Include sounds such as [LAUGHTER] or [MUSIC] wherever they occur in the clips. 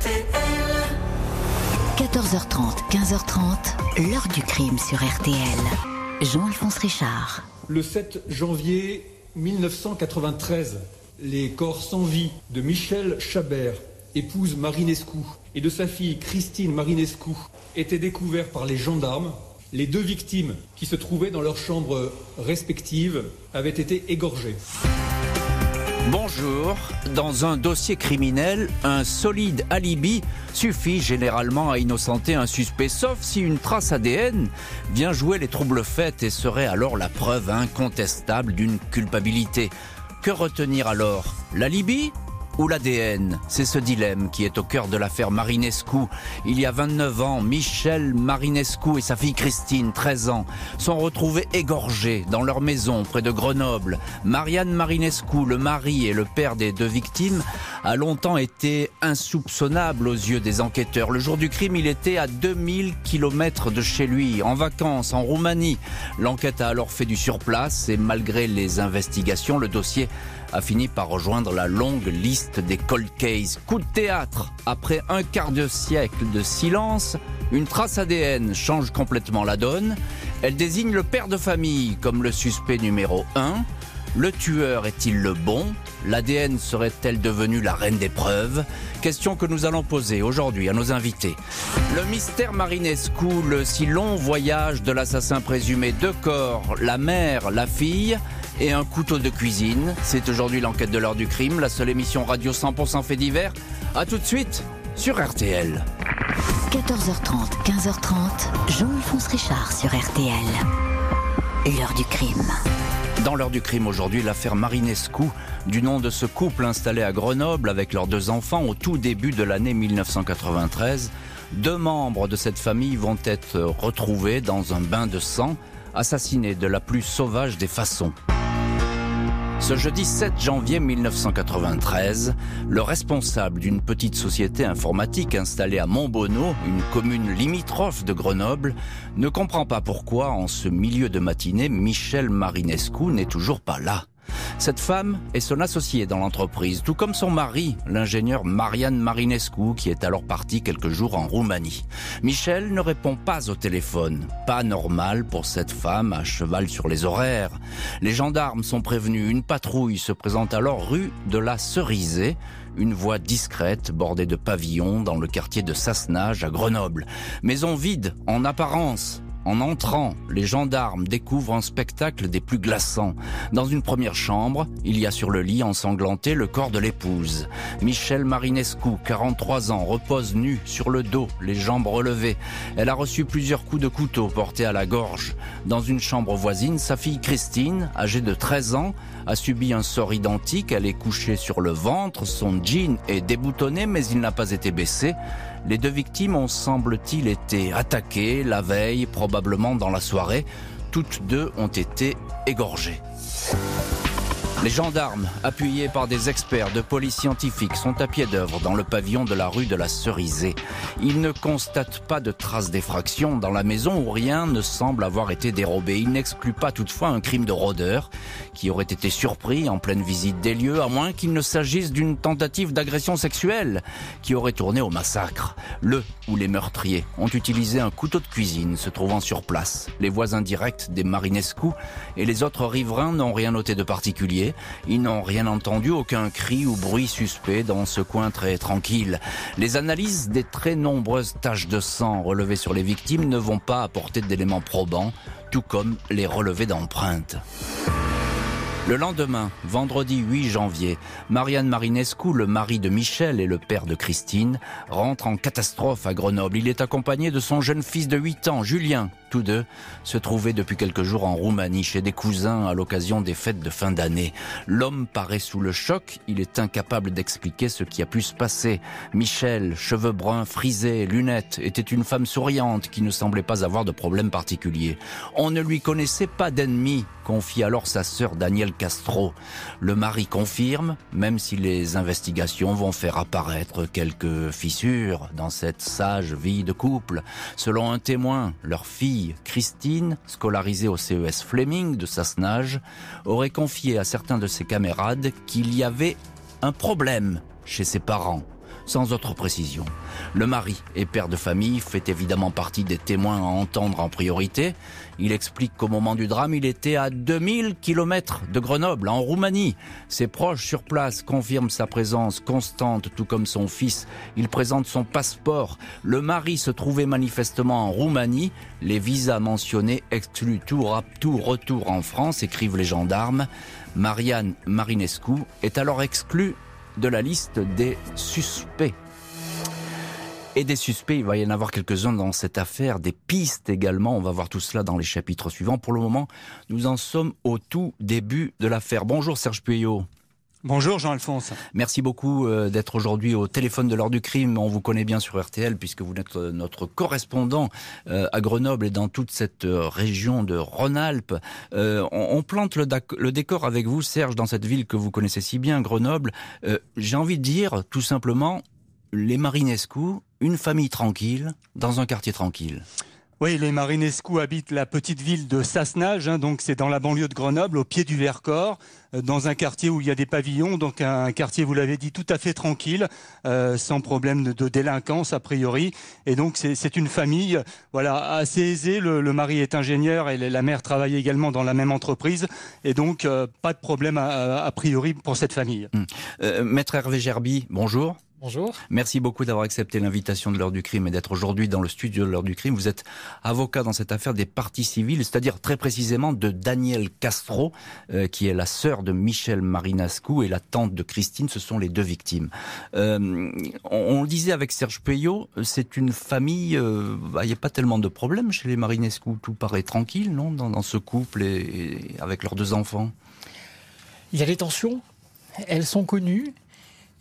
RTL. 14h30, 15h30, l'heure du crime sur RTL. Jean-Alphonse Richard. Le 7 janvier 1993, les corps sans vie de Michel Chabert, épouse Marinescu, et de sa fille Christine Marinescu étaient découverts par les gendarmes. Les deux victimes qui se trouvaient dans leurs chambres respectives avaient été égorgées. Bonjour. Dans un dossier criminel, un solide alibi suffit généralement à innocenter un suspect, sauf si une trace ADN vient jouer les troubles faits et serait alors la preuve incontestable d'une culpabilité. Que retenir alors? L'alibi? Ou l'ADN C'est ce dilemme qui est au cœur de l'affaire Marinescu. Il y a 29 ans, Michel Marinescu et sa fille Christine, 13 ans, sont retrouvés égorgés dans leur maison près de Grenoble. Marianne Marinescu, le mari et le père des deux victimes, a longtemps été insoupçonnable aux yeux des enquêteurs. Le jour du crime, il était à 2000 km de chez lui, en vacances, en Roumanie. L'enquête a alors fait du surplace et malgré les investigations, le dossier a fini par rejoindre la longue liste des cold cases. Coup de théâtre, après un quart de siècle de silence, une trace ADN change complètement la donne. Elle désigne le père de famille comme le suspect numéro 1. Le tueur est-il le bon? L'ADN serait-elle devenue la reine des preuves? Question que nous allons poser aujourd'hui à nos invités. Le mystère Marinescu, le si long voyage de l'assassin présumé, deux corps, la mère, la fille et un couteau de cuisine. C'est aujourd'hui l'enquête de l'heure du crime, la seule émission radio 100% fait divers. A tout de suite sur RTL. 14h30, 15h30, Jean-Alphonse Richard sur RTL. L'heure du crime. Dans l'heure du crime aujourd'hui, l'affaire Marinescu, du nom de ce couple installé à Grenoble avec leurs deux enfants au tout début de l'année 1993. Deux membres de cette famille vont être retrouvés dans un bain de sang, assassinés de la plus sauvage des façons. Ce jeudi 7 janvier 1993, le responsable d'une petite société informatique installée à Montbonneau, une commune limitrophe de Grenoble, ne comprend pas pourquoi, en ce milieu de matinée, Michel Marinescu n'est toujours pas là. Cette femme est son associée dans l'entreprise, tout comme son mari, l'ingénieur Marianne Marinescu, qui est alors parti quelques jours en Roumanie. Michel ne répond pas au téléphone. Pas normal pour cette femme à cheval sur les horaires. Les gendarmes sont prévenus. Une patrouille se présente alors rue de la Cerisée, une voie discrète bordée de pavillons dans le quartier de Sassenage à Grenoble. Maison vide en apparence, en entrant, les gendarmes découvrent un spectacle des plus glaçants. Dans une première chambre, il y a sur le lit ensanglanté le corps de l'épouse. Michel Marinescu, 43 ans, repose nue sur le dos, les jambes relevées. Elle a reçu plusieurs coups de couteau portés à la gorge. Dans une chambre voisine, sa fille Christine, âgée de 13 ans, a subi un sort identique. Elle est couchée sur le ventre, son jean est déboutonné mais il n'a pas été baissé. Les deux victimes ont, semble-t-il, été attaquées la veille, probablement dans la soirée. Toutes deux ont été égorgées. Les gendarmes, appuyés par des experts de police scientifique, sont à pied d'œuvre dans le pavillon de la rue de la Cerisée. Ils ne constatent pas de traces d'effraction dans la maison où rien ne semble avoir été dérobé. Ils n'excluent pas toutefois un crime de rôdeur qui aurait été surpris en pleine visite des lieux, à moins qu'il ne s'agisse d'une tentative d'agression sexuelle qui aurait tourné au massacre. Le ou les meurtriers ont utilisé un couteau de cuisine se trouvant sur place. Les voisins directs des Marinescu et les autres riverains n'ont rien noté de particulier. Ils n'ont rien entendu, aucun cri ou bruit suspect dans ce coin très tranquille. Les analyses des très nombreuses taches de sang relevées sur les victimes ne vont pas apporter d'éléments probants, tout comme les relevés d'empreintes. Le lendemain, vendredi 8 janvier, Marianne Marinescu, le mari de Michel et le père de Christine, rentre en catastrophe à Grenoble. Il est accompagné de son jeune fils de 8 ans, Julien. Tous deux se trouvaient depuis quelques jours en Roumanie chez des cousins à l'occasion des fêtes de fin d'année. L'homme paraît sous le choc, il est incapable d'expliquer ce qui a pu se passer. Michel, cheveux bruns, frisés, lunettes, était une femme souriante qui ne semblait pas avoir de problème particulier. On ne lui connaissait pas d'ennemi, confie alors sa sœur Danielle Castro. Le mari confirme, même si les investigations vont faire apparaître quelques fissures dans cette sage vie de couple. Selon un témoin, leur fille Christine, scolarisée au CES Fleming de Sassenage, aurait confié à certains de ses camarades qu'il y avait un problème chez ses parents. Sans autre précision. Le mari et père de famille fait évidemment partie des témoins à entendre en priorité. Il explique qu'au moment du drame, il était à 2000 km de Grenoble, en Roumanie. Ses proches sur place confirment sa présence constante, tout comme son fils. Il présente son passeport. Le mari se trouvait manifestement en Roumanie. Les visas mentionnés excluent tout, tout retour en France, écrivent les gendarmes. Marianne Marinescu est alors exclue de la liste des suspects. Et des suspects, il va y en avoir quelques-uns dans cette affaire, des pistes également, on va voir tout cela dans les chapitres suivants. Pour le moment, nous en sommes au tout début de l'affaire. Bonjour Serge Puyot. Bonjour Jean-Alphonse. Merci beaucoup euh, d'être aujourd'hui au téléphone de l'heure du crime. On vous connaît bien sur RTL puisque vous êtes euh, notre correspondant euh, à Grenoble et dans toute cette région de Rhône-Alpes. On plante le décor avec vous, Serge, dans cette ville que vous connaissez si bien, Grenoble. J'ai envie de dire tout simplement les Marinescu, une famille tranquille dans un quartier tranquille. Oui, les Marinescu habitent la petite ville de Sassenage, hein, donc c'est dans la banlieue de Grenoble, au pied du Vercors, euh, dans un quartier où il y a des pavillons, donc un quartier, vous l'avez dit, tout à fait tranquille, euh, sans problème de, délinquance a priori. Et donc c'est une famille, voilà, assez aisée. Le, mari est ingénieur et la mère travaille également dans la même entreprise, et donc euh, pas de problème a, priori pour cette famille. Hum. Maître Hervé Gerby, bonjour. Bonjour. Merci beaucoup d'avoir accepté l'invitation de l'heure du crime et d'être aujourd'hui dans le studio de l'heure du crime. Vous êtes avocat dans cette affaire des parties civiles, c'est-à-dire très précisément de Daniel Castro, euh, qui est la sœur de Michel Marinascu et la tante de Christine. Ce sont les deux victimes. Euh, on, le disait avec Serge Payot, c'est une famille. Euh, bah, il n'y a pas tellement de problèmes chez les Marinescu. Tout paraît tranquille, non, dans, ce couple et avec leurs deux enfants? Il y a des tensions. Elles sont connues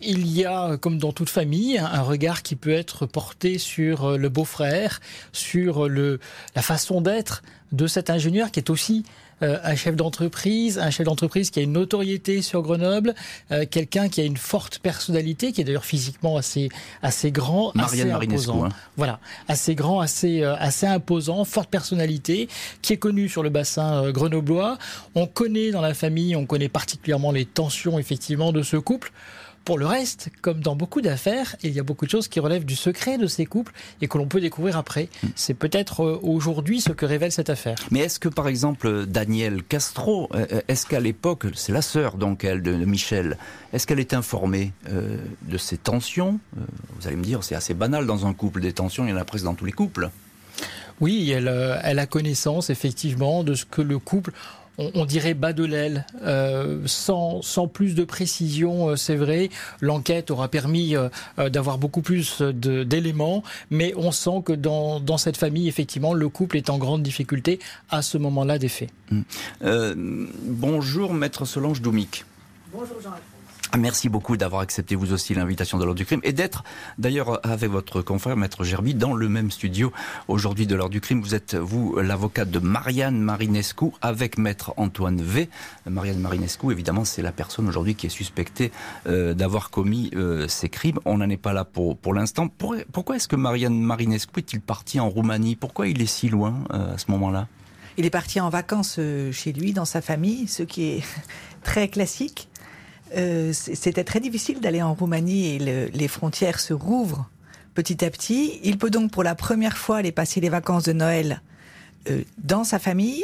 il y a, comme dans toute famille, un regard qui peut être porté sur euh, le beau-frère, sur euh, le, la façon d'être de cet ingénieur qui est aussi euh, un chef d'entreprise, un chef d'entreprise qui a une notoriété sur Grenoble, quelqu'un qui a une forte personnalité, qui est d'ailleurs physiquement assez assez grand, assez imposant. Hein. Voilà, assez grand, assez assez imposant, forte personnalité, qui est connu sur le bassin grenoblois. On connaît dans la famille, on connaît particulièrement les tensions effectivement de ce couple. Pour le reste, comme dans beaucoup d'affaires, il y a beaucoup de choses qui relèvent du secret de ces couples et que l'on peut découvrir après. Hmm. C'est peut-être euh, aujourd'hui ce que révèle cette affaire. Mais est-ce que par exemple Danielle Castro, euh, euh, est-ce qu'à l'époque, c'est la sœur donc elle de Michel, est-ce qu'elle est informée de ces tensions? Vous allez me dire, c'est assez banal dans un couple, des tensions, il y en a presque dans tous les couples. Oui, elle, elle a connaissance effectivement de ce que le couple on, dirait bas de l'aile, euh, sans, sans, plus de précision, euh, c'est vrai. L'enquête aura permis euh, d'avoir beaucoup plus d'éléments, mais on sent que dans, dans, cette famille, effectivement, le couple est en grande difficulté à ce moment-là des faits. Hum. bonjour, maître Solange Doumic. Bonjour Jean. Merci beaucoup d'avoir accepté vous aussi l'invitation de l'ordre du crime et d'être d'ailleurs avec votre confrère Maître Gerby dans le même studio aujourd'hui de l'ordre du crime. Vous êtes vous l'avocate de Marianne Marinescu avec Maître Antoine V. Marianne Marinescu évidemment c'est la personne aujourd'hui qui est suspectée euh, d'avoir commis euh, ces crimes. On n'en est pas là pour, pour l'instant. pourquoi est-ce que Marianne Marinescu est-il parti en Roumanie? Pourquoi il est si loin euh, à ce moment-là? Il est parti en vacances chez lui, dans sa famille, ce qui est [LAUGHS] très classique. Euh, c'était très difficile d'aller en Roumanie et les frontières se rouvrent petit à petit. Il peut donc pour la première fois aller passer les vacances de Noël euh, dans sa famille.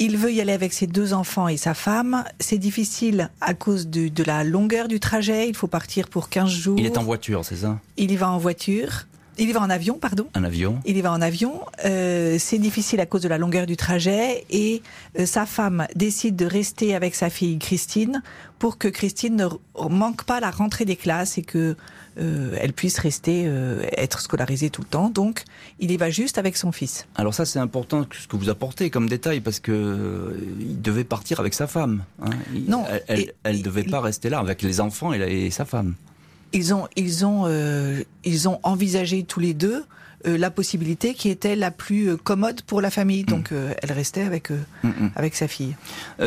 Il veut y aller avec ses deux enfants et sa femme. C'est difficile à cause de, de, la longueur du trajet. Il faut partir pour 15 jours. Il est en voiture, c'est ça? Il y va en voiture. Il y va en avion, pardon. Un avion. Il y va en avion. Euh, c'est difficile à cause de la longueur du trajet et euh, sa femme décide de rester avec sa fille Christine pour que Christine ne manque pas la rentrée des classes et que euh, elle puisse rester être scolarisée tout le temps. Donc, il y va juste avec son fils. Alors ça, c'est important ce que vous apportez comme détail parce que il devait partir avec sa femme. Hein. non, elle, elle, devait pas rester là avec les enfants et sa femme ils ont, ils ont, euh, ils ont envisagé tous les deux euh, la possibilité qui était la plus euh, commode pour la famille. Mm. Donc elle restait avec, mm, mm. avec sa fille.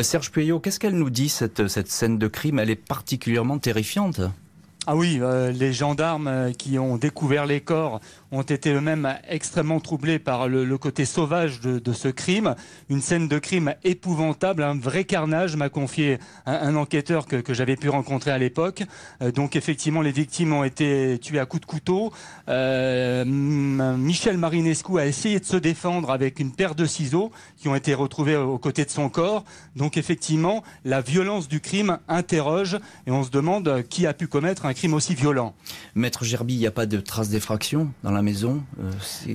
Serge Puyot, qu'est-ce qu'elle nous dit, cette, cette scène de crime? Elle est particulièrement terrifiante. Ah oui, euh, les gendarmes qui ont découvert les corps ont été eux-mêmes extrêmement troublés par le, côté sauvage de, ce crime. Une scène de crime épouvantable, un vrai carnage, m'a confié un, enquêteur que, j'avais pu rencontrer à l'époque. Euh, donc effectivement, les victimes ont été tuées à coups de couteau. Michel Marinescu a essayé de se défendre avec une paire de ciseaux qui ont été retrouvés aux côtés de son corps. Donc effectivement, la violence du crime interroge et on se demande qui a pu commettre un crime aussi violent. Maître Gerbi, il n'y a pas de traces d'effraction dans la maison euh,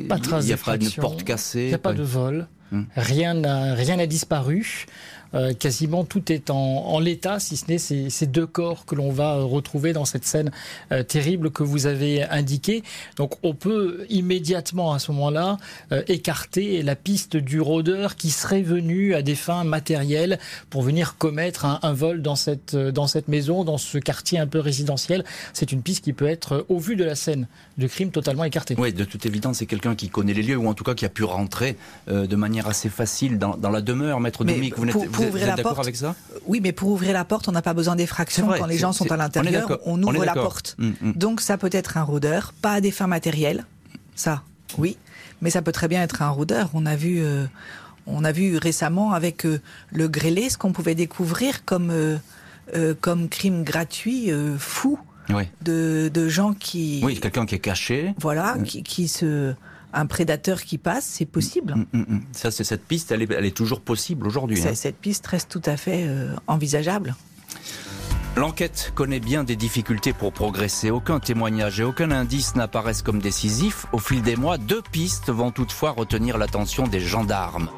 Pas de traces Il n'y a pas de porte cassée Il n'y a pas, de vol. Hmm. Rien n'a disparu. Euh, quasiment tout est en, l'état, si ce n'est ces, deux corps que l'on va retrouver dans cette scène euh, terrible que vous avez indiquée. Donc on peut immédiatement à ce moment-là euh, écarter la piste du rôdeur qui serait venu à des fins matérielles pour venir commettre un, vol dans cette, dans cette maison, dans ce quartier un peu résidentiel. C'est une piste qui peut être, au vu de la scène de crime, totalement écartée. Oui, de toute évidence, c'est quelqu'un qui connaît les lieux ou en tout cas qui a pu rentrer de manière assez facile dans, la demeure. Maître Dominique, vous n'êtes vous êtes d'accord avec ça? Oui, mais pour ouvrir la porte, on n'a pas besoin d'effraction. Quand les gens sont à l'intérieur, on, ouvre la porte. Mm, mm. Donc ça peut être un rôdeur, pas à des fins matérielles. Ça, oui. Mais ça peut très bien être un rôdeur. On a vu, euh, on a vu récemment avec euh, le grêlé ce qu'on pouvait découvrir comme, euh, comme crime gratuit fou. De, de, gens qui... Oui, quelqu'un qui est caché. Voilà, qui, qui se un prédateur qui passe, c'est possible. Mm, mm, mm, Ça, c'est cette piste, elle est, toujours possible aujourd'hui. Hein. Cette piste reste tout à fait euh, envisageable. L'enquête connaît bien des difficultés pour progresser. Aucun témoignage et aucun indice n'apparaissent comme décisifs. Au fil des mois, deux pistes vont toutefois retenir l'attention des gendarmes.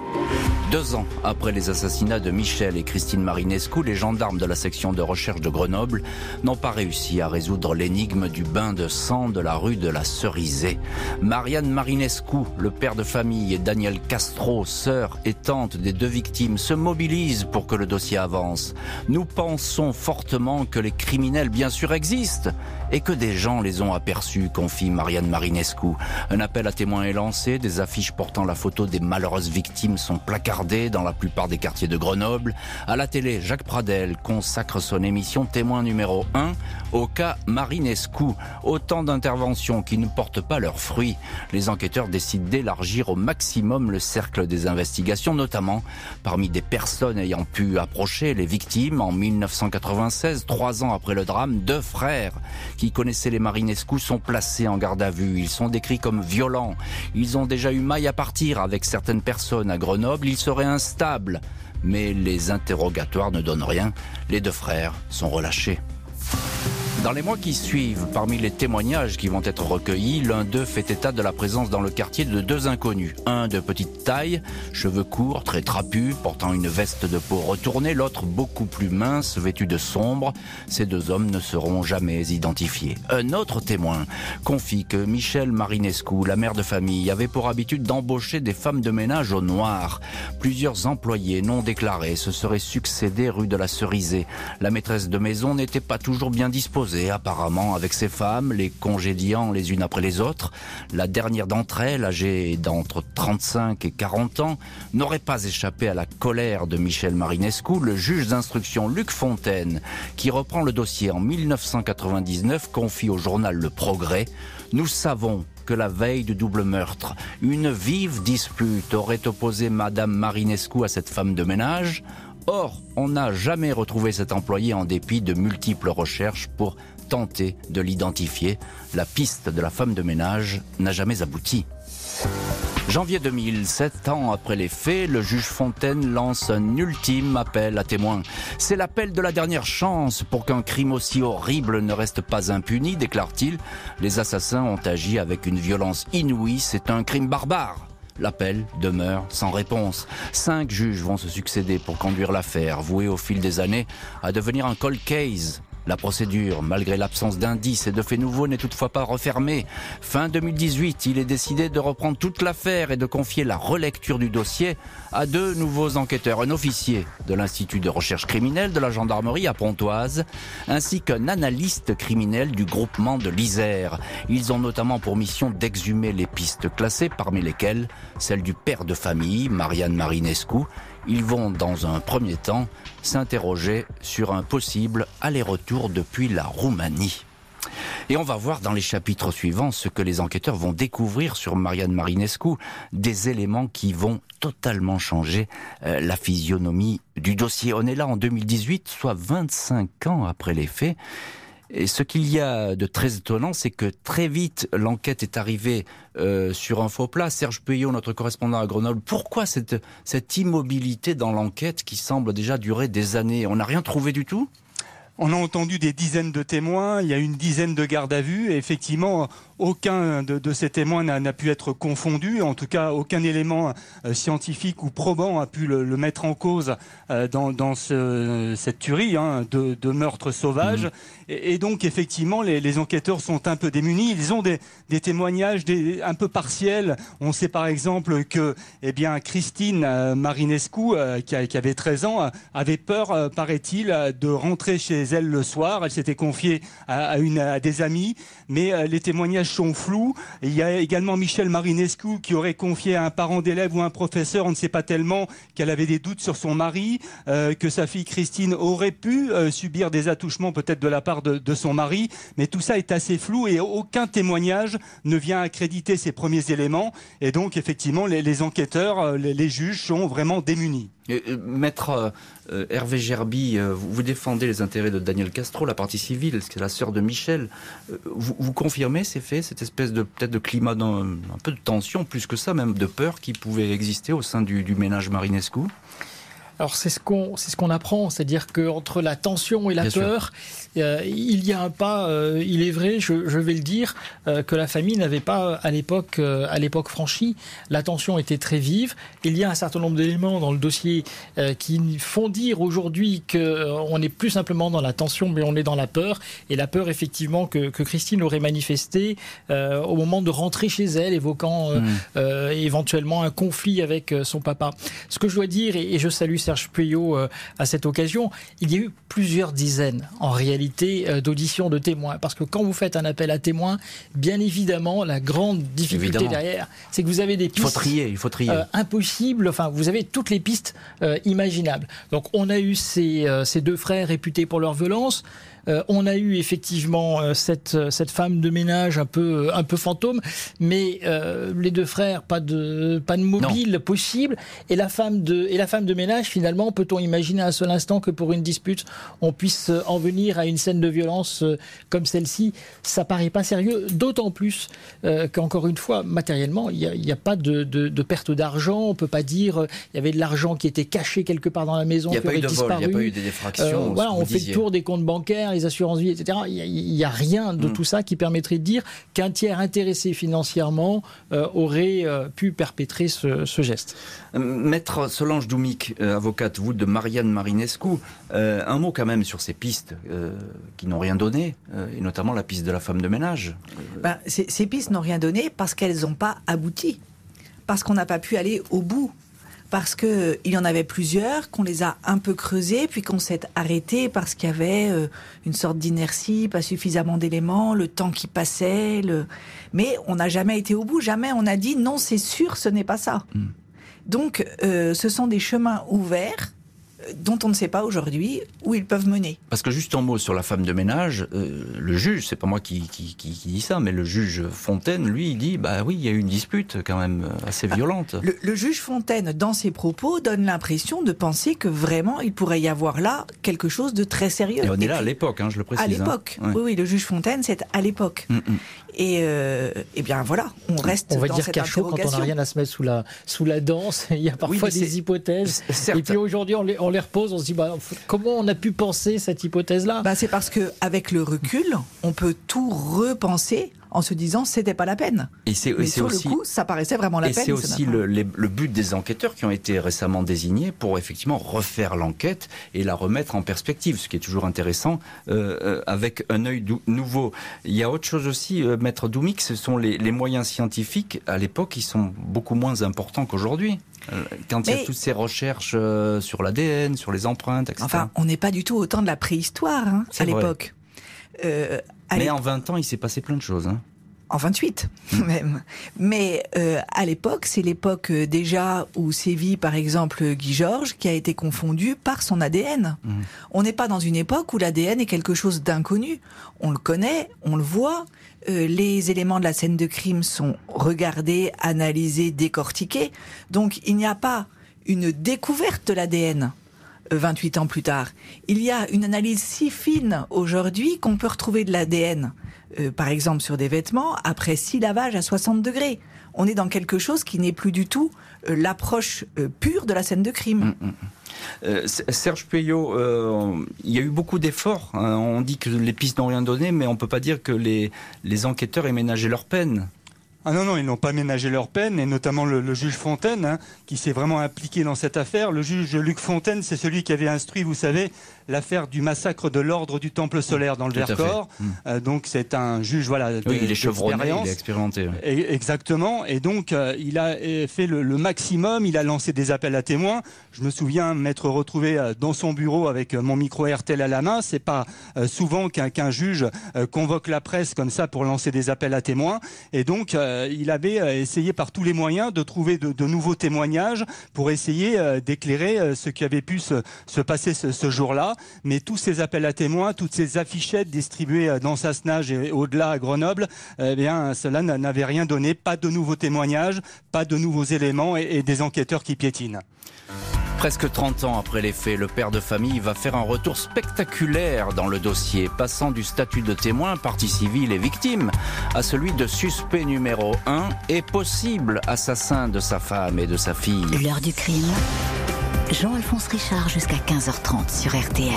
Deux ans après les assassinats de Michel et Christine Marinescu, les gendarmes de la section de recherche de Grenoble n'ont pas réussi à résoudre l'énigme du bain de sang de la rue de la Cerisée. Marianne Marinescu, le père de famille, et Daniel Castro, sœur et tante des deux victimes, se mobilisent pour que le dossier avance. Nous pensons fortement que les criminels, bien sûr, existent et que des gens les ont aperçus, confie Marianne Marinescu. Un appel à témoins est lancé, des affiches portant la photo des malheureuses victimes sont placardées dans la plupart des quartiers de Grenoble. À la télé, Jacques Pradel consacre son émission témoin numéro 1 au cas Marinescu. Autant d'interventions qui ne portent pas leurs fruits. Les enquêteurs décident d'élargir au maximum le cercle des investigations, notamment parmi des personnes ayant pu approcher les victimes en 1996, trois ans après le drame, deux frères qui connaissaient les Marinescu sont placés en garde à vue. Ils sont décrits comme violents. Ils ont déjà eu maille à partir avec certaines personnes à Grenoble. Ils seraient instables. Mais les interrogatoires ne donnent rien. Les deux frères sont relâchés. Dans les mois qui suivent, parmi les témoignages qui vont être recueillis, l'un d'eux fait état de la présence dans le quartier de deux inconnus. Un de petite taille, cheveux courts, très trapus, portant une veste de peau retournée, l'autre beaucoup plus mince, vêtu de sombre. Ces deux hommes ne seront jamais identifiés. Un autre témoin confie que Michel Marinescu, la mère de famille, avait pour habitude d'embaucher des femmes de ménage au noir. Plusieurs employés non déclarés se seraient succédés rue de la Cerisée. La maîtresse de maison n'était pas toujours bien disposée apparemment avec ses femmes, les congédiant les unes après les autres. La dernière d'entre elles, âgée d'entre 35 et 40 ans, n'aurait pas échappé à la colère de Michel Marinescu. Le juge d'instruction Luc Fontaine, qui reprend le dossier en 1999, confie au journal Le Progrès Nous savons que la veille du double meurtre, une vive dispute aurait opposé Madame Marinescu à cette femme de ménage. Or, on n'a jamais retrouvé cet employé en dépit de multiples recherches pour tenter de l'identifier. La piste de la femme de ménage n'a jamais abouti. Janvier 2000, sept ans après les faits, le juge Fontaine lance un ultime appel à témoins. C'est l'appel de la dernière chance pour qu'un crime aussi horrible ne reste pas impuni, déclare-t-il. Les assassins ont agi avec une violence inouïe, c'est un crime barbare. L'appel demeure sans réponse. Cinq juges vont se succéder pour conduire l'affaire, vouée au fil des années à devenir un cold case, la procédure, malgré l'absence d'indices et de faits nouveaux, n'est toutefois pas refermée. Fin 2018, il est décidé de reprendre toute l'affaire et de confier la relecture du dossier à deux nouveaux enquêteurs, un officier de l'Institut de recherche criminelle de la gendarmerie à Pontoise, ainsi qu'un analyste criminel du groupement de l'Isère. Ils ont notamment pour mission d'exhumer les pistes classées, parmi lesquelles celle du père de famille, Marianne Marinescu, ils vont dans un premier temps s'interroger sur un possible aller-retour depuis la Roumanie. Et on va voir dans les chapitres suivants ce que les enquêteurs vont découvrir sur Marianne Marinescu, des éléments qui vont totalement changer euh, la physionomie du dossier. On est là en 2018, soit 25 ans après les faits. Et ce qu'il y a de très étonnant, c'est que très vite, l'enquête est arrivée euh, sur un faux plat. Serge Puyot, notre correspondant à Grenoble, pourquoi cette, cette immobilité dans l'enquête qui semble déjà durer des années? On n'a rien trouvé du tout? On a entendu des dizaines de témoins, il y a une dizaine de gardes à vue, et effectivement, aucun de, ces témoins n'a pu être confondu. En tout cas, aucun élément euh, scientifique ou probant a pu le, mettre en cause euh, dans, cette tuerie hein, de, meurtre sauvage. Mmh. Et, donc, effectivement, les, enquêteurs sont un peu démunis. Ils ont des, témoignages un peu partiels. On sait par exemple que eh bien, Christine euh, Marinescu, qui, avait 13 ans, avait peur, paraît-il, de rentrer chez elle le soir. Elle s'était confiée à, une, à des amis, mais les témoignages sont flous. Il y a également Michel Marinescu qui aurait confié à un parent d'élève ou un professeur, on ne sait pas tellement, qu'elle avait des doutes sur son mari, euh, que sa fille Christine aurait pu euh, subir des attouchements peut-être de la part de, son mari, mais tout ça est assez flou et aucun témoignage ne vient accréditer ces premiers éléments. Et donc effectivement, les, enquêteurs, euh, les juges sont vraiment démunis. Euh, Maître euh, Hervé Gerby, euh, vous, défendez les intérêts de Daniel Castro, la partie civile, c'est la sœur de Michel. Vous, confirmez ces faits, cette espèce de peut-être de climat, un, peu de tension, plus que ça, même de peur qui pouvait exister au sein du, du ménage Marinescu? Alors c'est ce qu'on c'est ce qu'on apprend, c'est-à-dire que entre la tension et la peur, il y a un pas. Euh, il est vrai, je, vais le dire, euh, que la famille n'avait pas à l'époque à l'époque franchi. La tension était très vive. Il y a un certain nombre d'éléments dans le dossier qui font dire aujourd'hui que on n'est plus simplement dans la tension, mais on est dans la peur. Et la peur effectivement que, Christine aurait manifesté au moment de rentrer chez elle, évoquant mmh. éventuellement un conflit avec son papa. Ce que je dois dire, et, et je salue Serge Puyot euh, à cette occasion, il y a eu plusieurs dizaines en réalité euh, d'auditions de témoins. Parce que quand vous faites un appel à témoins, bien évidemment, la grande difficulté derrière, c'est que vous avez des pistes. Il faut trier, il faut trier. Euh, impossibles, enfin, vous avez toutes les pistes imaginables. Donc, on a eu ces, ces deux frères réputés pour leur violence. Euh, on a eu effectivement euh, cette, euh, cette femme de ménage un peu, un peu fantôme, mais les deux frères, pas de, pas de mobile possible. Et la, femme de, et la femme de ménage, finalement, peut-on imaginer un seul instant que pour une dispute, on puisse en venir à une scène de violence comme celle-ci? Ça paraît pas sérieux, d'autant plus qu'encore une fois, matériellement, il n'y a, a, pas de, de, perte d'argent. On peut pas dire il y avait de l'argent qui était caché quelque part dans la maison, qui avait disparu. Il n'y a pas eu des défractions. voilà, on fait le tour des comptes bancaires les assurances vie, etc. Il n'y a, rien de mm. tout ça qui permettrait de dire qu'un tiers intéressé financièrement euh, aurait euh, pu perpétrer ce, geste. Euh, Maître Solange Doumic, avocate, vous de Marianne Marinescu, un mot quand même sur ces pistes qui n'ont rien donné, et notamment la piste de la femme de ménage. Ben, ces pistes n'ont rien donné parce qu'elles n'ont pas abouti, parce qu'on n'a pas pu aller au bout parce qu'il y en avait plusieurs, qu'on les a un peu creusés, puis qu'on s'est arrêté parce qu'il y avait euh, une sorte d'inertie, pas suffisamment d'éléments, le temps qui passait. Le... Mais on n'a jamais été au bout, jamais on a dit non, c'est sûr, ce n'est pas ça. Hmm. Donc, euh, ce sont des chemins ouverts dont on ne sait pas aujourd'hui où ils peuvent mener. Parce que juste en mot sur la femme de ménage, euh, le juge, c'est pas moi qui, qui, qui, dit ça, mais le juge Fontaine, lui, il dit, bah oui, il y a eu une dispute quand même assez ah, violente. le, juge Fontaine, dans ses propos, donne l'impression de penser que vraiment il pourrait y avoir là quelque chose de très sérieux. Et on est là à l'époque, hein, je le précise. À hein. l'époque, oui, oui, le juge Fontaine, c'est à l'époque. Mm, mm. Et, euh, eh bien voilà, on reste on va dans dire qu'à chaud, quand on n'a rien à se mettre sous la, sous la danse, [LAUGHS] il y a parfois des hypothèses. Et puis aujourd'hui, on les, on les repose, on se dit bah, comment on a pu penser cette hypothèse-là? Bah, C'est parce qu'avec le recul, on peut tout repenser en se disant c'était pas la peine. Et c'est aussi le coup, ça paraissait vraiment la peine. Et c'est aussi le, but des enquêteurs qui ont été récemment désignés pour effectivement refaire l'enquête et la remettre en perspective, ce qui est toujours intéressant euh, euh, avec un œil nouveau. Il y a autre chose aussi, euh, maître Doumik, ce sont les, moyens scientifiques à l'époque qui sont beaucoup moins importants qu'aujourd'hui. Quand il y a toutes ces recherches sur l'ADN, sur les empreintes, etc. Enfin, on n'est pas du tout au temps de la préhistoire hein, à l'époque. Mais en 20 ans, il s'est passé plein de choses. Hein. en 28 [LAUGHS] même. Mais euh, à l'époque, c'est l'époque euh, déjà où sévit par exemple Guy Georges qui a été confondu par son ADN. Mhm. On n'est pas dans une époque où l'ADN est quelque chose d'inconnu. On le connaît, on le voit. Euh, les éléments de la scène de crime sont regardés, analysés, décortiqués. Donc il n'y a pas une découverte de l'ADN. 28 ans plus tard. Il y a une analyse si fine aujourd'hui qu'on peut retrouver de l'ADN, euh, par exemple sur des vêtements, après six lavages à 60 degrés. On est dans quelque chose qui n'est plus du tout euh, l'approche euh, pure de la scène de crime. Euh, Serge Payot, il y a eu beaucoup d'efforts. hein. On dit que les pistes n'ont rien donné, mais on peut pas dire que les, les enquêteurs aient ménagé leur peine. Ah non, non, ils n'ont pas ménagé leur peine, et notamment le, juge Fontaine, hein, qui s'est vraiment impliqué dans cette affaire. Le juge Luc Fontaine, c'est celui qui avait instruit, vous savez, l'affaire du massacre de l'ordre du Temple solaire dans le Tout. Vercors. Mm. Euh, donc c'est un juge, voilà, Oui, de- il est chevronné, il est expérimenté. Et- Exactement. Et donc, euh, il a euh, fait le, le maximum. Il a lancé des appels à témoins. Je me souviens m'être retrouvé dans son bureau avec mon micro RTL à la main. C'est pas souvent qu'un juge convoque la presse comme ça pour lancer des appels à témoins. Et donc, il avait essayé par tous les moyens de trouver de, de nouveaux témoignages pour essayer d'éclairer ce qui avait pu se, se passer ce, ce jour-là. Mais tous ces appels à témoins, toutes ces affichettes distribuées euh, dans Sassenage et au-delà à Grenoble, eh bien, cela n'a- n'avait rien donné. Pas de nouveaux témoignages, pas de nouveaux éléments et, et des enquêteurs qui piétinent. Presque 30 ans après les faits, le père de famille va faire un retour spectaculaire dans le dossier, passant du statut de témoin, partie civile et victime, à celui de suspect numéro 1 et possible assassin de sa femme et de sa fille. L'heure du crime. Jean-Alphonse Richard jusqu'à 15h30 sur RTL.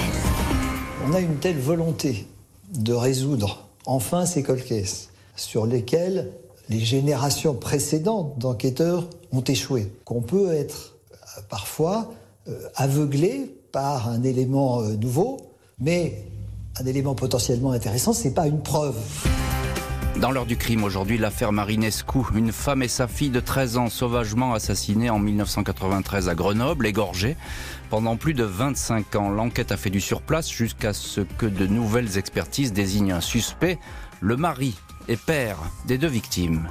On a une telle volonté de résoudre enfin ces cold cases sur lesquels les générations précédentes d'enquêteurs ont échoué, qu'on peut être euh, parfois euh, aveuglé par un élément euh, nouveau, mais un élément potentiellement intéressant, c'est pas une preuve. Dans l'heure du crime aujourd'hui, l'affaire Marinescu, une femme et sa fille de 13 ans sauvagement assassinées en 1993 à Grenoble, égorgées. Pendant plus de 25 ans, l'enquête a fait du surplace jusqu'à ce que de nouvelles expertises désignent un suspect, le mari et père des deux victimes.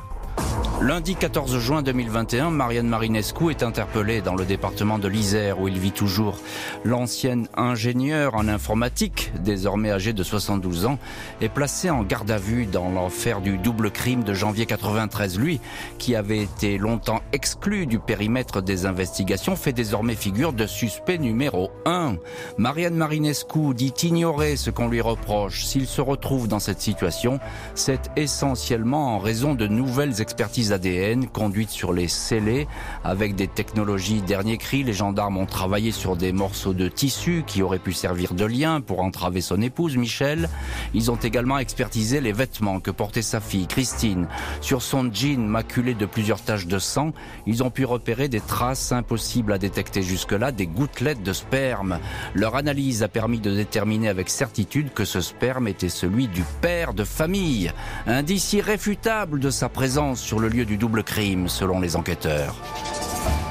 Lundi 14 juin 2021, Marianne Marinescu est interpellée dans le département de l'Isère où il vit toujours. L'ancienne ingénieure en informatique, désormais âgée de 72 ans, est placée en garde à vue dans l'affaire du double crime de janvier 93. Lui, qui avait été longtemps exclu du périmètre des investigations, fait désormais figure de suspect numéro 1. Marianne Marinescu dit ignorer ce qu'on lui reproche. S'il se retrouve dans cette situation, c'est essentiellement en raison de nouvelles expertises ADN conduites sur les scellés avec des technologies dernier cri. Les gendarmes ont travaillé sur des morceaux de tissu qui auraient pu servir de lien pour entraver son épouse Michel. Ils ont également expertisé les vêtements que portait sa fille Christine. Sur son jean maculé de plusieurs taches de sang, ils ont pu repérer des traces impossibles à détecter jusque-là, des gouttelettes de sperme. Leur analyse a permis de déterminer avec certitude que ce sperme était celui du père de famille. Indice irréfutable de sa présence sur le lieu du double crime, selon les enquêteurs.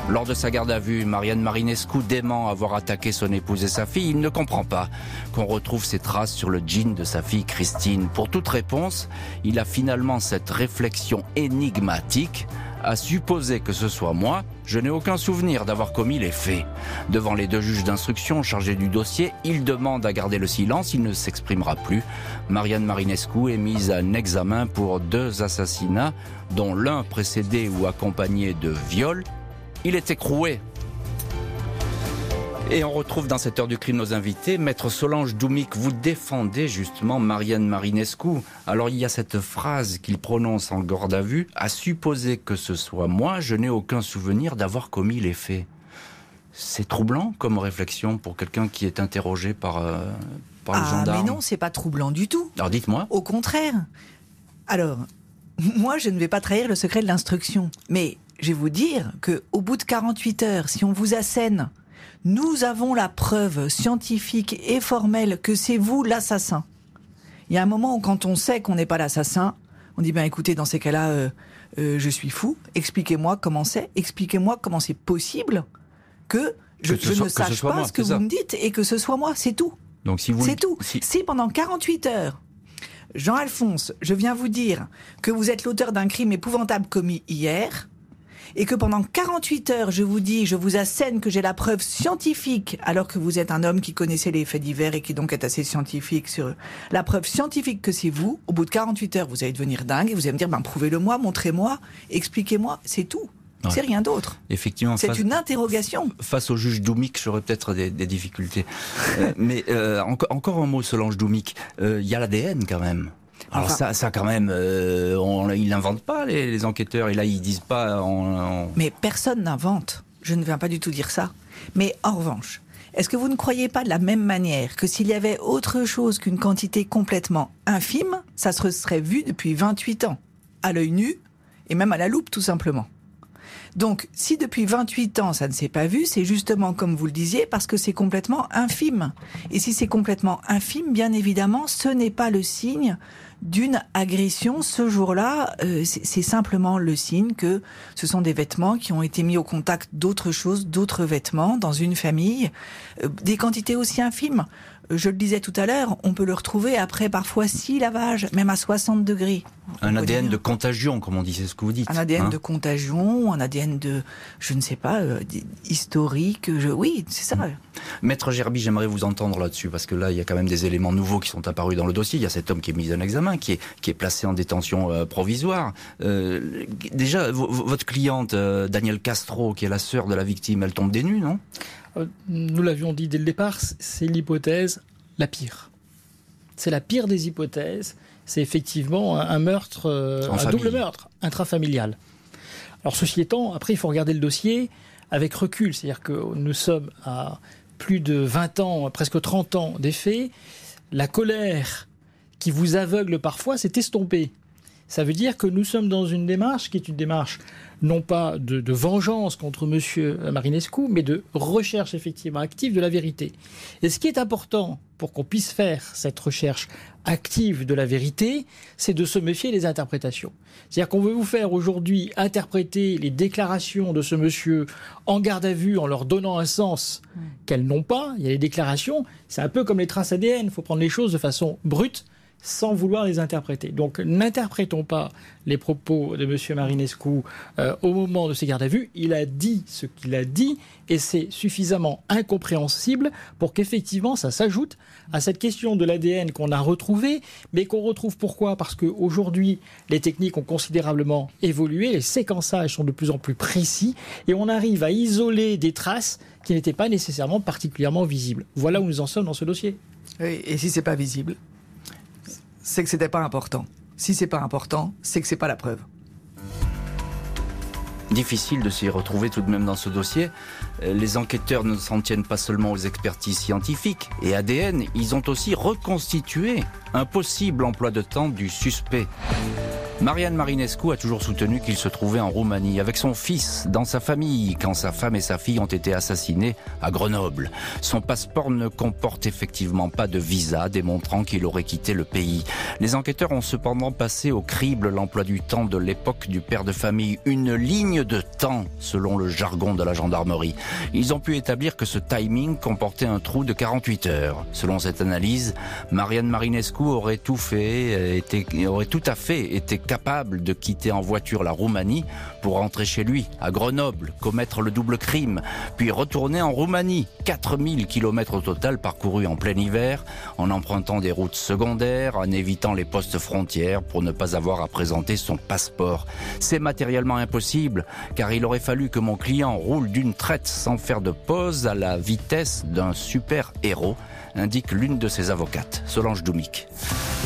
Lors de sa garde à vue, Marianne Marinescu dément avoir attaqué son épouse et sa fille. Il ne comprend pas qu'on retrouve ces traces sur le jean de sa fille Christine. Pour toute réponse, il a finalement cette réflexion énigmatique. À supposer que ce soit moi, je n'ai aucun souvenir d'avoir commis les faits. Devant les deux juges d'instruction chargés du dossier, il demande à garder le silence, il ne s'exprimera plus. Marianne Marinescu est mise en examen pour deux assassinats, dont l'un précédé ou accompagné de viol. Il est écroué. Et on retrouve dans cette heure du crime nos invités. Maître Solange Doumic, vous défendez justement Marianne Marinescu. Alors il y a cette phrase qu'il prononce en garde à vue. À supposer que ce soit moi, je n'ai aucun souvenir d'avoir commis les faits. C'est troublant comme réflexion pour quelqu'un qui est interrogé par, euh, par le Ah, gendarme. mais non, c'est pas troublant du tout. Alors dites-moi. Au contraire. Alors, [LAUGHS] moi, je ne vais pas trahir le secret de l'instruction. Mais je vais vous dire que au bout de 48 heures, si on vous assène, nous avons la preuve scientifique et formelle que c'est vous l'assassin. Il y a un moment où quand on sait qu'on n'est pas l'assassin, on dit ben écoutez, dans ces cas-là, euh, euh, je suis fou. Expliquez-moi comment c'est. Expliquez-moi comment c'est possible que je, Que ce je soit- ne sache pas moi, ce que ça. vous me dites et que ce soit moi. C'est tout. Donc si vous C'est tout. si- Si pendant 48 heures, Jean-Alphonse, je viens vous dire que vous êtes l'auteur d'un crime épouvantable commis hier et que pendant 48 heures, je vous dis, je vous assène que j'ai la preuve scientifique, alors que vous êtes un homme qui connaissait les faits divers et qui donc est assez scientifique sur la preuve scientifique que c'est vous, au bout de 48 heures, vous allez devenir dingue et vous allez me dire, ben, prouvez-le-moi, montrez-moi, expliquez-moi, c'est tout. C'est rien d'autre. Effectivement. C'est une interrogation. Face au juge Doumik, j'aurais peut-être des, difficultés. Euh, [LAUGHS] mais euh, encore un mot, Solange Doumik. Euh, il y a l'ADN quand même. Alors ça, ça quand même, on, ils n'inventent pas les, enquêteurs et là ils disent pas. Mais personne n'invente. Je ne viens pas du tout dire ça. Mais en revanche, est-ce que vous ne croyez pas de la même manière que s'il y avait autre chose qu'une quantité complètement infime, ça se serait vu depuis 28 ans, à l'œil nu et même à la loupe tout simplement donc, si depuis 28 ans ça ne s'est pas vu, c'est justement comme vous le disiez, parce que c'est complètement infime. Et si c'est complètement infime, bien évidemment, ce n'est pas le signe d'une agression. Ce jour-là, euh, c'est simplement le signe que ce sont des vêtements qui ont été mis au contact d'autres choses, d'autres vêtements dans une famille, euh, des quantités aussi infimes je le disais tout à l'heure, on peut le retrouver après parfois six lavages, même à 60 degrés. Un ADN de contagion, comme on dit, c'est ce que vous dites. Un ADN hein de contagion, un ADN de, je ne sais pas, euh, historique. Je, oui, c'est ça. Mm. Maître Gerby, j'aimerais vous entendre là-dessus, parce que là, il y a quand même des éléments nouveaux qui sont apparus dans le dossier. Il y a cet homme qui est mis en examen, qui est, qui est placé en détention euh, provisoire. Euh, déjà, votre cliente, Danielle Castro, qui est la sœur de la victime, elle tombe des nues, non? Nous l'avions dit dès le départ, c'est l'hypothèse la pire. C'est la pire des hypothèses. C'est effectivement un meurtre, euh, un double meurtre intrafamilial. Alors ceci étant, après il faut regarder le dossier avec recul, c'est-à-dire que nous sommes à plus de 20 ans, presque 30 ans des faits. La colère qui vous aveugle parfois s'est estompée. Ça veut dire que nous sommes dans une démarche qui est une démarche non pas de, vengeance contre M. Marinescu, mais de recherche effectivement active de la vérité. Et ce qui est important pour qu'on puisse faire cette recherche active de la vérité, c'est de se méfier des interprétations. C'est-à-dire qu'on veut vous faire aujourd'hui interpréter les déclarations de ce monsieur en garde à vue en leur donnant un sens qu'elles n'ont pas. Il y a les déclarations, c'est un peu comme les traces ADN, il faut prendre les choses de façon brute sans vouloir les interpréter. Donc n'interprétons pas les propos de M. Marinescu euh, au moment de ses gardes à vue. Il a dit ce qu'il a dit et c'est suffisamment incompréhensible pour qu'effectivement ça s'ajoute à cette question de l'ADN qu'on a retrouvé, mais qu'on retrouve pourquoi? Parce qu'aujourd'hui les techniques ont considérablement évolué, les séquençages sont de plus en plus précis et on arrive à isoler des traces qui n'étaient pas nécessairement particulièrement visibles. Voilà où nous en sommes dans ce dossier. et si c'est pas visible? C'est que c'était pas important. Si c'est pas important, c'est que c'est pas la preuve. Difficile de s'y retrouver tout de même dans ce dossier. Euh, les enquêteurs ne s'en tiennent pas seulement aux expertises scientifiques et ADN, ils ont aussi reconstitué un possible emploi de temps du suspect. Marianne Marinescu a toujours soutenu qu'il se trouvait en Roumanie avec son fils, dans sa famille, quand sa femme et sa fille ont été assassinées à Grenoble. Son passeport ne comporte effectivement pas de visa démontrant qu'il aurait quitté le pays. Les enquêteurs ont cependant passé au crible l'emploi du temps de l'époque du père de famille, une ligne de temps selon le jargon de la gendarmerie. Ils ont pu établir que ce timing comportait un trou de 48 heures. Selon cette analyse, Marianne Marinescu aurait tout fait, était, aurait tout à fait été capable de quitter en voiture la Roumanie pour rentrer chez lui, à Grenoble, commettre le double crime, puis retourner en Roumanie. 4000 km au total parcourus en plein hiver, en empruntant des routes secondaires, en évitant les postes frontières pour ne pas avoir à présenter son passeport. C'est matériellement impossible, car il aurait fallu que mon client roule d'une traite sans faire de pause à la vitesse d'un super héros indique l'une de ses avocates, Solange Doumik.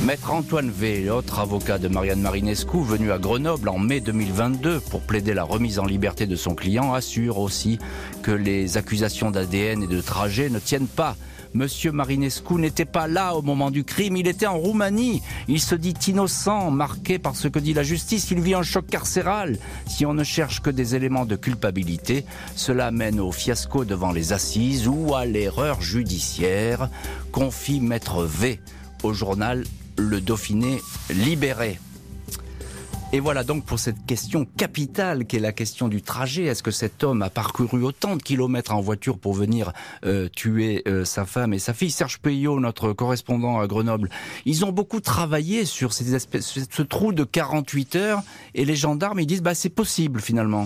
Maître Antoine V, autre avocat de Marianne Marinescu, venu à Grenoble en mai 2022 pour plaider la remise en liberté de son client, assure aussi que les accusations d'ADN et de trajet ne tiennent pas Monsieur Marinescu n'était pas là au moment du crime, il était en Roumanie. Il se dit innocent, marqué par ce que dit la justice, il vit un choc carcéral. Si on ne cherche que des éléments de culpabilité, cela mène au fiasco devant les assises ou à l'erreur judiciaire, confie Maître V au journal Le Dauphiné libéré. Et voilà donc pour cette question capitale qui est la question du trajet. Est-ce que cet homme a parcouru autant de kilomètres en voiture pour venir euh, tuer euh, sa femme et sa fille? Serge Payot, notre correspondant à Grenoble, ils ont beaucoup travaillé sur ce trou de 48 heures et les gendarmes ils disent bah c'est possible finalement.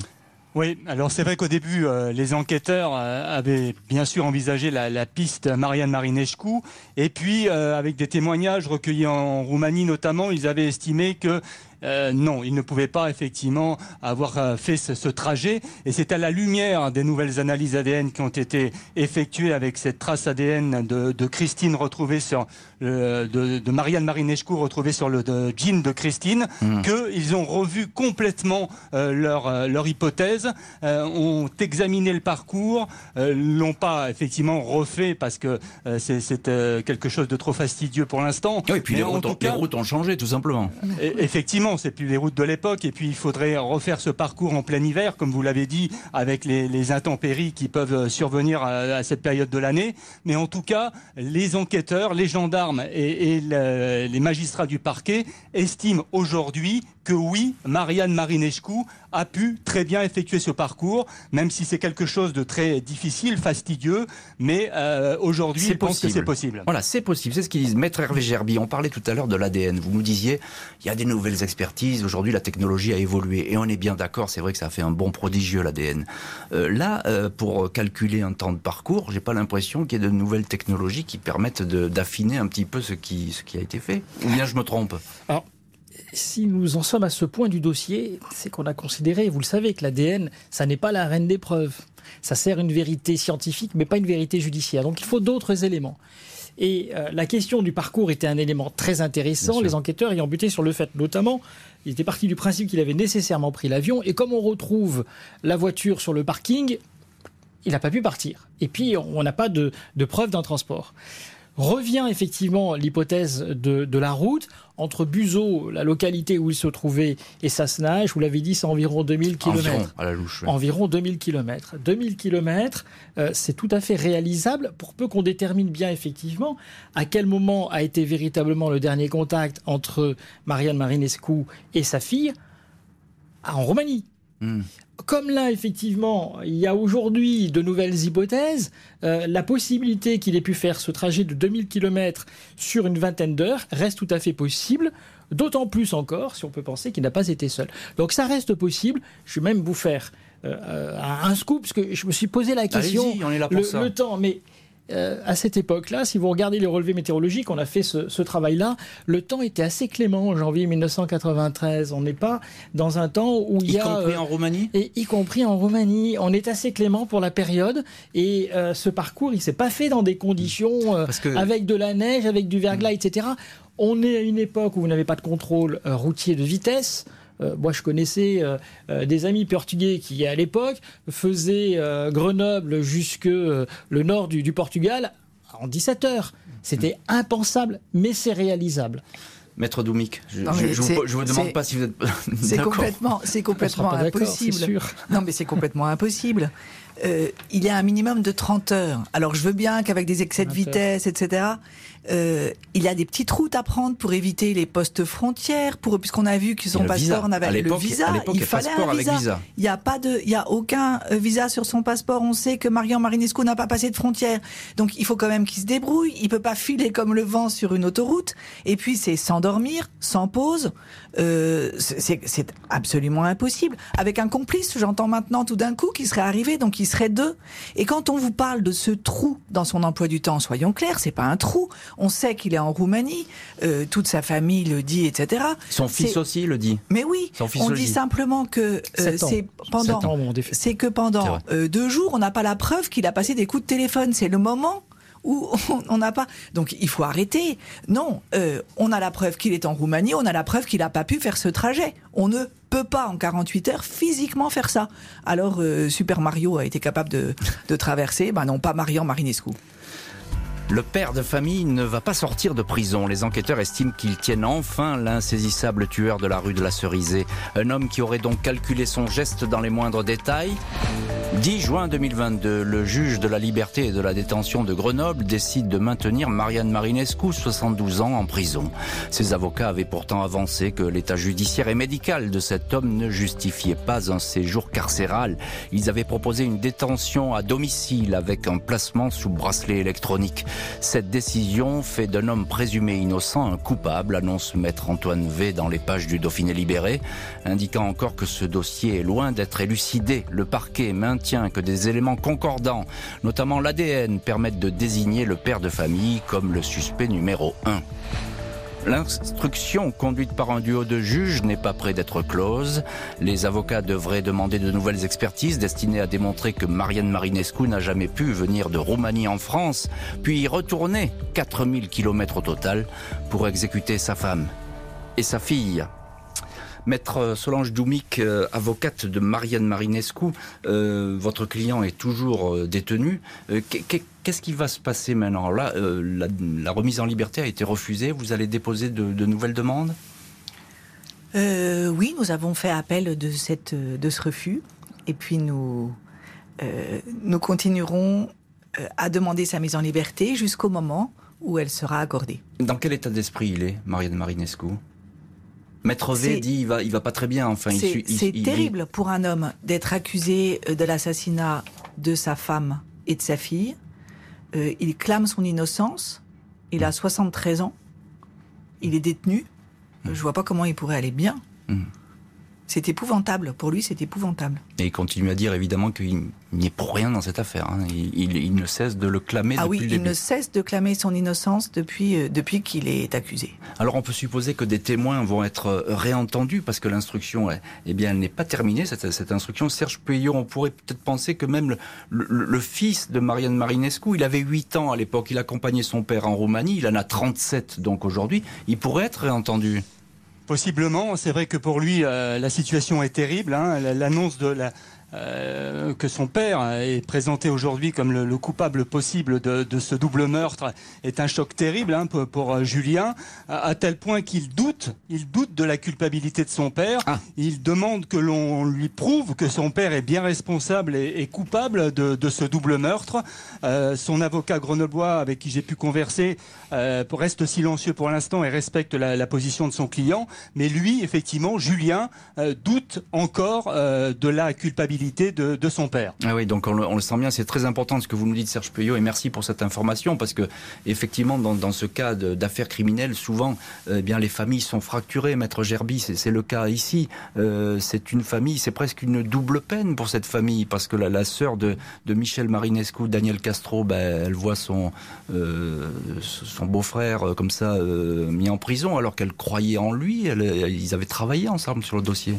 Oui, alors c'est vrai qu'au début, euh, les enquêteurs euh, avaient bien sûr envisagé la, piste Marianne Marinescu, et puis euh, avec des témoignages recueillis en Roumanie notamment, ils avaient estimé que euh, non, il ne pouvait pas effectivement avoir euh, fait ce, ce, trajet. Et c'est à la lumière des nouvelles analyses ADN qui ont été effectuées avec cette trace ADN de, de Christine retrouvée sur le, de, de, Marianne Marinescu retrouvée sur le de jean de Christine, mmh. qu'ils ont revu complètement euh, leur, leur hypothèse, euh, ont examiné le parcours, l'ont pas effectivement refait parce que c'est quelque chose de trop fastidieux pour l'instant. Oui, et puis les routes, ont, cas, les routes ont changé tout simplement. Effectivement c'est plus les routes de l'époque. Et puis, il faudrait refaire ce parcours en plein hiver, comme vous l'avez dit, avec les, intempéries qui peuvent survenir à, cette période de l'année. Mais en tout cas, les enquêteurs, les gendarmes et, et le, les magistrats du parquet estiment aujourd'hui que oui, Marianne Marinescu a pu très bien effectuer ce parcours, même si c'est quelque chose de très difficile, fastidieux, mais euh, aujourd'hui, je pense que c'est possible. Voilà, c'est possible, c'est ce qu'ils disent. Maître Hervé Gerbi, on parlait tout à l'heure de l'ADN. Vous nous disiez, il y a des nouvelles expertises, aujourd'hui la technologie a évolué, et on est bien d'accord, c'est vrai que ça a fait un bon prodigieux l'ADN. Euh, là, euh, pour calculer un temps de parcours, j'ai pas l'impression qu'il y ait de nouvelles technologies qui permettent d'affiner un petit peu ce qui, ce qui a été fait. Ou bien je me trompe? Alors, si nous en sommes à ce point du dossier, c'est qu'on a considéré, vous le savez, que l'ADN, ça n'est pas la reine des preuves. Ça sert une vérité scientifique, mais pas une vérité judiciaire. Donc il faut d'autres éléments. Et euh, la question du parcours était un élément très intéressant, les enquêteurs ayant buté sur le fait, notamment, ils étaient partis du principe qu'il avait nécessairement pris l'avion, et comme on retrouve la voiture sur le parking, il n'a pas pu partir. Et puis, on n'a pas de, de preuve d'un transport revient effectivement l'hypothèse de, de, la route entre Buzeau, la localité où il se trouvait, et Sassenage, vous l'avez dit, c'est environ 2000 km. Environ, à la louche, oui. environ 2000 km. 2000 km, euh, c'est tout à fait réalisable pour peu qu'on détermine bien effectivement à quel moment a été véritablement le dernier contact entre Marianne Marinescu et sa fille en Roumanie. Mmh comme là, effectivement, il y a aujourd'hui de nouvelles hypothèses, euh, la possibilité qu'il ait pu faire ce trajet de 2000 km sur une vingtaine d'heures reste tout à fait possible, d'autant plus encore si on peut penser qu'il n'a pas été seul. Donc ça reste possible. Je vais même vous faire euh, un scoop, parce que je me suis posé la question, on est là pour le, ça. le temps, mais euh, à cette époque-là, si vous regardez les relevés météorologiques, on a fait ce, ce travail-là, le temps était assez clément en janvier 1993. On n'est pas dans un temps où il y, y a... Y compris en Roumanie? et Y compris en Roumanie. On est assez clément pour la période. Et euh, ce parcours, il s'est pas fait dans des conditions euh, que... avec de la neige, avec du verglas, mmh. etc. On est à une époque où vous n'avez pas de contrôle euh, routier de vitesse. Euh, moi, je connaissais euh, euh, des amis portugais qui, à l'époque, faisaient euh, Grenoble jusque euh, le nord du, du, Portugal en 17 heures. C'était mmh. impensable, mais c'est réalisable. Maître Doumik, je ne vous, vous, demande pas si vous êtes [LAUGHS] C'est complètement, c'est complètement impossible. Non, mais c'est complètement impossible. Euh, il y a un minimum de 30 heures. Alors je veux bien qu'avec des excès de vitesse, etc., euh, il y a des petites routes à prendre pour éviter les postes frontières, pour puisqu'on a vu que son passeport n'avait le visa, il fallait un visa. visa. Il n'y a pas de, il y a aucun euh, visa sur son passeport. On sait que Marian Marinescu n'a pas passé de frontières, donc il faut quand même qu'il se débrouille. Il peut pas filer comme le vent sur une autoroute. Et puis c'est sans dormir, sans pause. Euh, c'est absolument impossible. Avec un complice, j'entends maintenant tout d'un coup qui serait arrivé, donc il serait deux. Et quand on vous parle de ce trou dans son emploi du temps, soyons clairs, c'est pas un trou. On sait qu'il est en Roumanie, euh, toute sa famille le dit, etc. Son fils aussi le dit. Mais oui, on dit simplement que euh, c'est pendant, c'est que pendant euh, deux jours, on n'a pas la preuve qu'il a passé des coups de téléphone. C'est le moment on n'a pas. Donc il faut arrêter. Non, euh, on a la preuve qu'il est en Roumanie, on a la preuve qu'il n'a pas pu faire ce trajet. On ne peut pas en 48 heures physiquement faire ça. Alors euh, Super Mario a été capable de, de traverser, ben non pas Marian Marinescu. Le père de famille ne va pas sortir de prison. Les enquêteurs estiment qu'ils tiennent enfin l'insaisissable tueur de la rue de la Cerisée. Un homme qui aurait donc calculé son geste dans les moindres détails. 10 juin 2022, le juge de la liberté et de la détention de Grenoble décide de maintenir Marianne Marinescu, 72 ans, en prison. Ses avocats avaient pourtant avancé que l'état judiciaire et médical de cet homme ne justifiait pas un séjour carcéral. Ils avaient proposé une détention à domicile avec un placement sous bracelet électronique. Cette décision fait d'un homme présumé innocent un coupable, annonce maître Antoine V dans les pages du Dauphiné libéré, indiquant encore que ce dossier est loin d'être élucidé. Le parquet maintient que des éléments concordants, notamment l'ADN, permettent de désigner le père de famille comme le suspect numéro 1. L'instruction conduite par un duo de juges n'est pas près d'être close. Les avocats devraient demander de nouvelles expertises destinées à démontrer que Marianne Marinescu n'a jamais pu venir de Roumanie en France, puis y retourner 4000 km au total pour exécuter sa femme et sa fille. Maître Solange Doumic, euh, avocate de Marianne Marinescu, euh, votre client est toujours euh, détenu. Qu'est-ce qui va se passer maintenant? Là, la, remise en liberté a été refusée. Vous allez déposer de, nouvelles demandes? Oui, nous avons fait appel de, cette, de ce refus. Et puis nous, nous continuerons à demander sa mise en liberté jusqu'au moment où elle sera accordée. Dans quel état d'esprit il est, Marianne Marinescu? Maître V dit il va, il va pas très bien. Enfin, c'est terrible pour un homme d'être accusé euh, de l'assassinat de sa femme et de sa fille. Euh, il clame son innocence. Il a 73 ans. Il est détenu. Je vois pas comment il pourrait aller bien. Mmh. C'est épouvantable. Pour lui, c'est épouvantable. Et il continue à dire évidemment qu'il n'y est pour rien dans cette affaire. Hein. Il, ne cesse de le clamer ah depuis oui, il ne cesse de clamer son innocence depuis, euh, depuis qu'il est accusé. Alors on peut supposer que des témoins vont être euh, réentendus parce que l'instruction, eh bien, elle n'est pas terminée, cette, cette instruction. Serge Puyot, on pourrait peut-être penser que même le, le, fils de Marianne Marinescu, il avait 8 ans à l'époque, il accompagnait son père en Roumanie, il en a 37 donc aujourd'hui, il pourrait être réentendu. Possiblement, c'est vrai que pour lui, euh, la situation est terrible. Hein. L'annonce de la, euh, que son père est présenté aujourd'hui comme le, coupable possible de, de, ce double meurtre est un choc terrible hein, pour, pour, euh, Julien, à, tel point qu'il doute, il doute de la culpabilité de son père. Ah. Il demande que l'on lui prouve que son père est bien responsable et, et coupable de, de, ce double meurtre. Euh, son avocat grenoblois, avec qui j'ai pu converser, euh, reste silencieux pour l'instant et respecte la, la, position de son client. Mais lui, effectivement, Julien, doute encore de la culpabilité de, son père. Ah oui, donc on le, sent bien, c'est très important ce que vous nous dites, Serge Puyot, et merci pour cette information, parce que effectivement, dans, ce cas d'affaires criminelles, souvent, eh bien, les familles sont fracturées. Maître Gerby, c'est le cas ici. Euh, c'est une famille, c'est presque une double peine pour cette famille, parce que la, la sœur de, Michel Marinescu, Daniel Castro, ben, elle voit son, euh, beau-frère euh, comme ça mis en prison, alors qu'elle croyait en lui. ils avaient travaillé ensemble sur le dossier.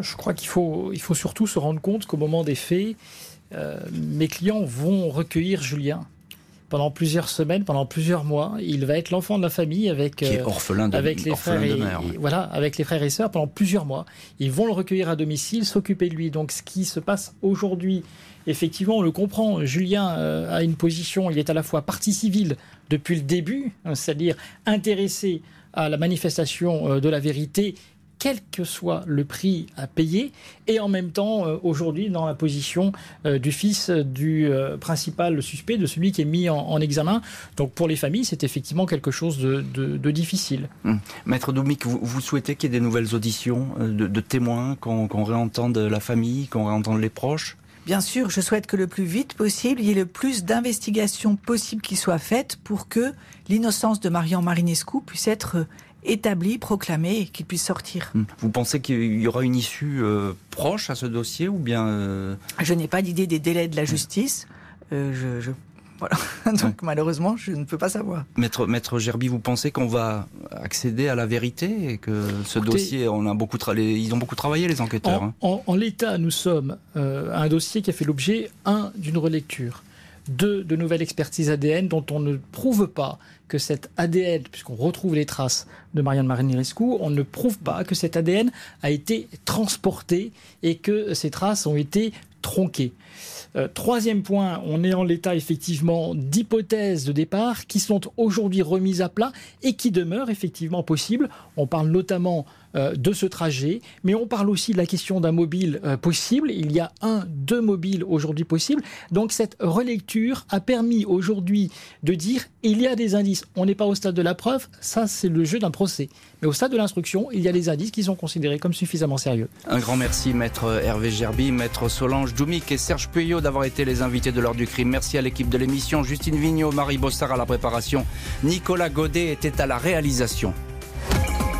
Je crois qu'il faut, il faut surtout se rendre compte qu'au moment des faits, euh, mes clients vont recueillir Julien pendant plusieurs semaines, pendant plusieurs mois. Il va être l'enfant de la famille avec, euh, orphelin de, avec les frères et, mère, voilà, avec les frères et sœurs pendant plusieurs mois. Ils vont le recueillir à domicile, s'occuper de lui. Donc, ce qui se passe aujourd'hui, effectivement, on le comprend. Julien euh, a une position, il est à la fois partie civile depuis le début, hein, c'est-à-dire intéressé à la manifestation de la vérité quel que soit le prix à payer, et en même temps, euh, aujourd'hui, dans la position euh, du fils du euh, principal suspect, de celui qui est mis en, examen. Donc pour les familles, c'est effectivement quelque chose de, difficile. Hum. Maître Doumik, vous, souhaitez qu'il y ait des nouvelles auditions de, témoins, qu'on réentende la famille, qu'on réentende les proches? Bien sûr, je souhaite que le plus vite possible, il y ait le plus d'investigations possibles qui soient faites pour que l'innocence de Marian Marinescu puisse être établi, proclamé et qu'il puisse sortir. Hmm. Vous pensez qu'il y aura une issue euh, proche à ce dossier ou bien euh, Je n'ai pas d'idée des délais de la justice. Euh, je, Voilà. [LAUGHS] Donc malheureusement, je ne peux pas savoir. Maître, Maître Gerby, vous pensez qu'on va accéder à la vérité et que ce dossier, on a beaucoup ils ont beaucoup travaillé les enquêteurs. En, hein en l'état, nous sommes un dossier qui a fait l'objet un d'une relecture de nouvelles expertises ADN dont on ne prouve pas que cet ADN, puisqu'on retrouve les traces de Marianne Marinescu, on ne prouve pas que cet ADN a été transporté et que ces traces ont été tronquées. Euh, troisième point, on est en l'état effectivement d'hypothèses de départ qui sont aujourd'hui remises à plat et qui demeurent effectivement possibles. On parle notamment euh, de ce trajet, mais on parle aussi de la question d'un mobile euh, possible. Il y a un, deux mobiles aujourd'hui possibles. Donc cette relecture a permis aujourd'hui de dire il y a des indices. On n'est pas au stade de la preuve, ça c'est le jeu d'un procès. Mais au stade de l'instruction, il y a des indices qui sont considérés comme suffisamment sérieux. Un grand merci, maître Hervé Gerby, maître Solange Djoumik et Serge Puyot d'avoir été les invités de l'heure du crime. Merci à l'équipe de l'émission, Justine Vignot, Marie Bossard à la préparation, Nicolas Godet était à la réalisation.